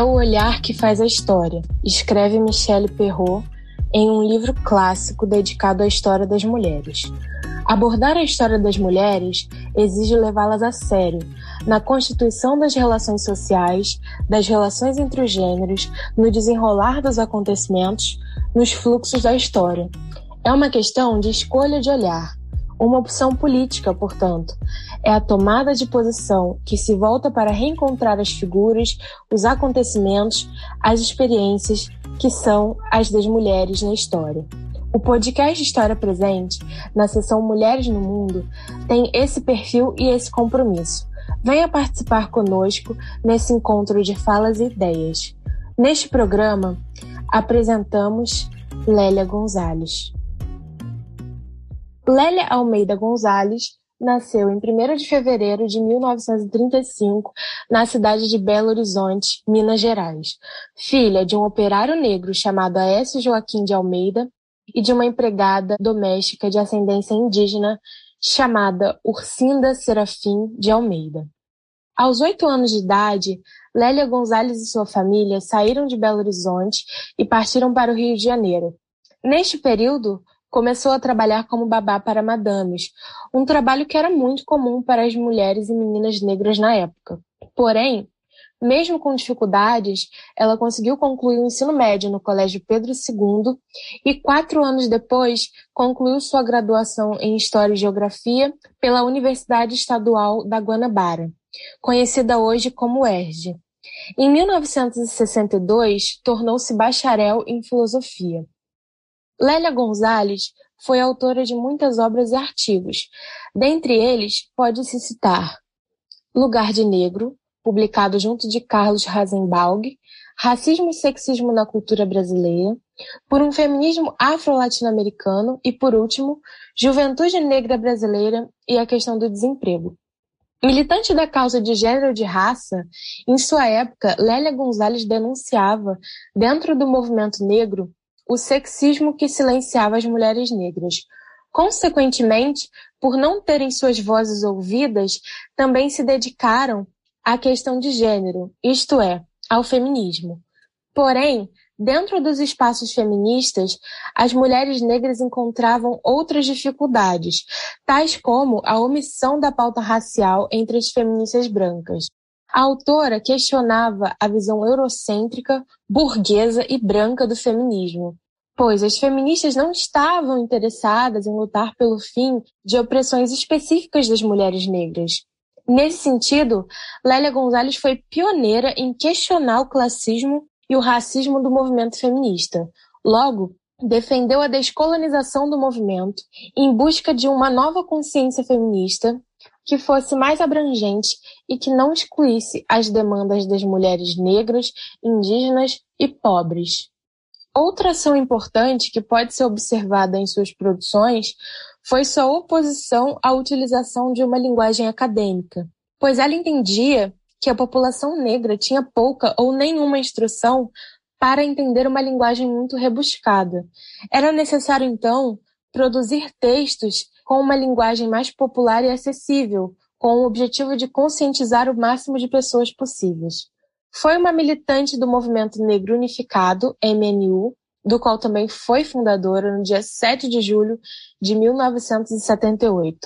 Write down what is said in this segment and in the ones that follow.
É o olhar que faz a história, escreve Michelle Perrault em um livro clássico dedicado à história das mulheres. Abordar a história das mulheres exige levá-las a sério, na constituição das relações sociais, das relações entre os gêneros, no desenrolar dos acontecimentos, nos fluxos da história. É uma questão de escolha de olhar, uma opção política, portanto. É a tomada de posição que se volta para reencontrar as figuras, os acontecimentos, as experiências que são as das mulheres na história. O podcast História Presente, na seção Mulheres no Mundo, tem esse perfil e esse compromisso. Venha participar conosco nesse encontro de falas e ideias. Neste programa, apresentamos Lélia Gonzalez. Lélia Almeida Gonzalez nasceu em 1 de fevereiro de 1935 na cidade de Belo Horizonte, Minas Gerais. Filha de um operário negro chamado Aécio Joaquim de Almeida e de uma empregada doméstica de ascendência indígena chamada Ursinda Serafim de Almeida. Aos oito anos de idade, Lélia Gonzalez e sua família saíram de Belo Horizonte e partiram para o Rio de Janeiro. Neste período, começou a trabalhar como babá para madames, um trabalho que era muito comum para as mulheres e meninas negras na época. Porém, mesmo com dificuldades, ela conseguiu concluir o ensino médio no Colégio Pedro II e, quatro anos depois, concluiu sua graduação em História e Geografia pela Universidade Estadual da Guanabara, conhecida hoje como UERJ. Em 1962, tornou-se bacharel em Filosofia. Lélia Gonzalez foi autora de muitas obras e artigos. Dentre eles, pode-se citar Lugar de Negro, publicado junto de Carlos Rasenbalg, Racismo e Sexismo na Cultura Brasileira, por um feminismo afro-latino-americano e, por último, Juventude Negra Brasileira e a questão do desemprego. Militante da causa de gênero e de raça, em sua época, Lélia Gonzalez denunciava, dentro do movimento negro, o sexismo que silenciava as mulheres negras. Consequentemente, por não terem suas vozes ouvidas, também se dedicaram à questão de gênero, isto é, ao feminismo. Porém, dentro dos espaços feministas, as mulheres negras encontravam outras dificuldades, tais como a omissão da pauta racial entre as feministas brancas. A autora questionava a visão eurocêntrica, burguesa e branca do feminismo, pois as feministas não estavam interessadas em lutar pelo fim de opressões específicas das mulheres negras. Nesse sentido, Lélia Gonzalez foi pioneira em questionar o classismo e o racismo do movimento feminista. Logo, defendeu a descolonização do movimento em busca de uma nova consciência feminista que fosse mais abrangente e que não excluísse as demandas das mulheres negras, indígenas e pobres. Outra ação importante que pode ser observada em suas produções foi sua oposição à utilização de uma linguagem acadêmica, pois ela entendia que a população negra tinha pouca ou nenhuma instrução para entender uma linguagem muito rebuscada. Era necessário, então, produzir textos com uma linguagem mais popular e acessível, com o objetivo de conscientizar o máximo de pessoas possíveis. Foi uma militante do Movimento Negro Unificado, MNU, do qual também foi fundadora no dia 7 de julho de 1978.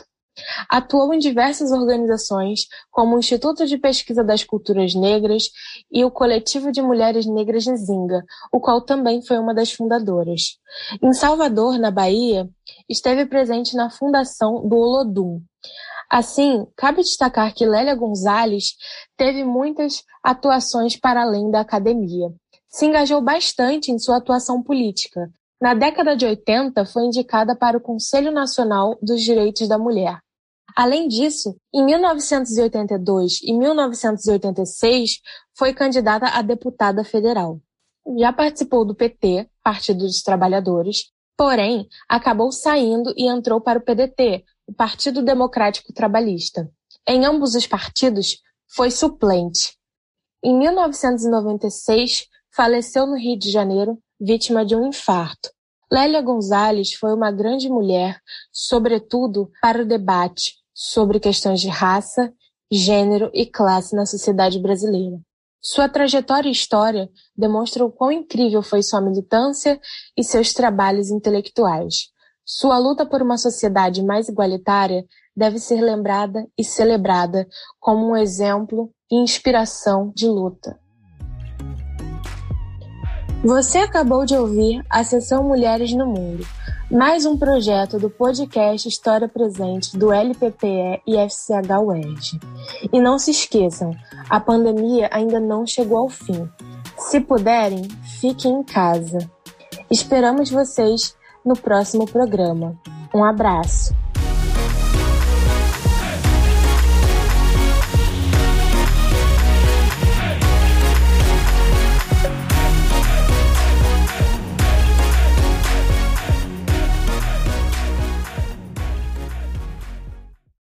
Atuou em diversas organizações, como o Instituto de Pesquisa das Culturas Negras e o Coletivo de Mulheres Negras de Zinga, o qual também foi uma das fundadoras. Em Salvador, na Bahia, esteve presente na fundação do Olodum. Assim, cabe destacar que Lélia Gonzalez teve muitas atuações para além da academia. Se engajou bastante em sua atuação política. Na década de 80, foi indicada para o Conselho Nacional dos Direitos da Mulher. Além disso, em 1982 e 1986, foi candidata a deputada federal. Já participou do PT, Partido dos Trabalhadores, porém acabou saindo e entrou para o PDT, o Partido Democrático Trabalhista. Em ambos os partidos, foi suplente. Em 1996, faleceu no Rio de Janeiro, vítima de um infarto. Lélia Gonzalez foi uma grande mulher, sobretudo para o debate sobre questões de raça, gênero e classe na sociedade brasileira. Sua trajetória e história demonstram quão incrível foi sua militância e seus trabalhos intelectuais. Sua luta por uma sociedade mais igualitária deve ser lembrada e celebrada como um exemplo e inspiração de luta. Você acabou de ouvir a sessão Mulheres no Mundo, mais um projeto do podcast História Presente do LPPE e FCH UERJ. E não se esqueçam, a pandemia ainda não chegou ao fim. Se puderem, fiquem em casa. Esperamos vocês no próximo programa. Um abraço!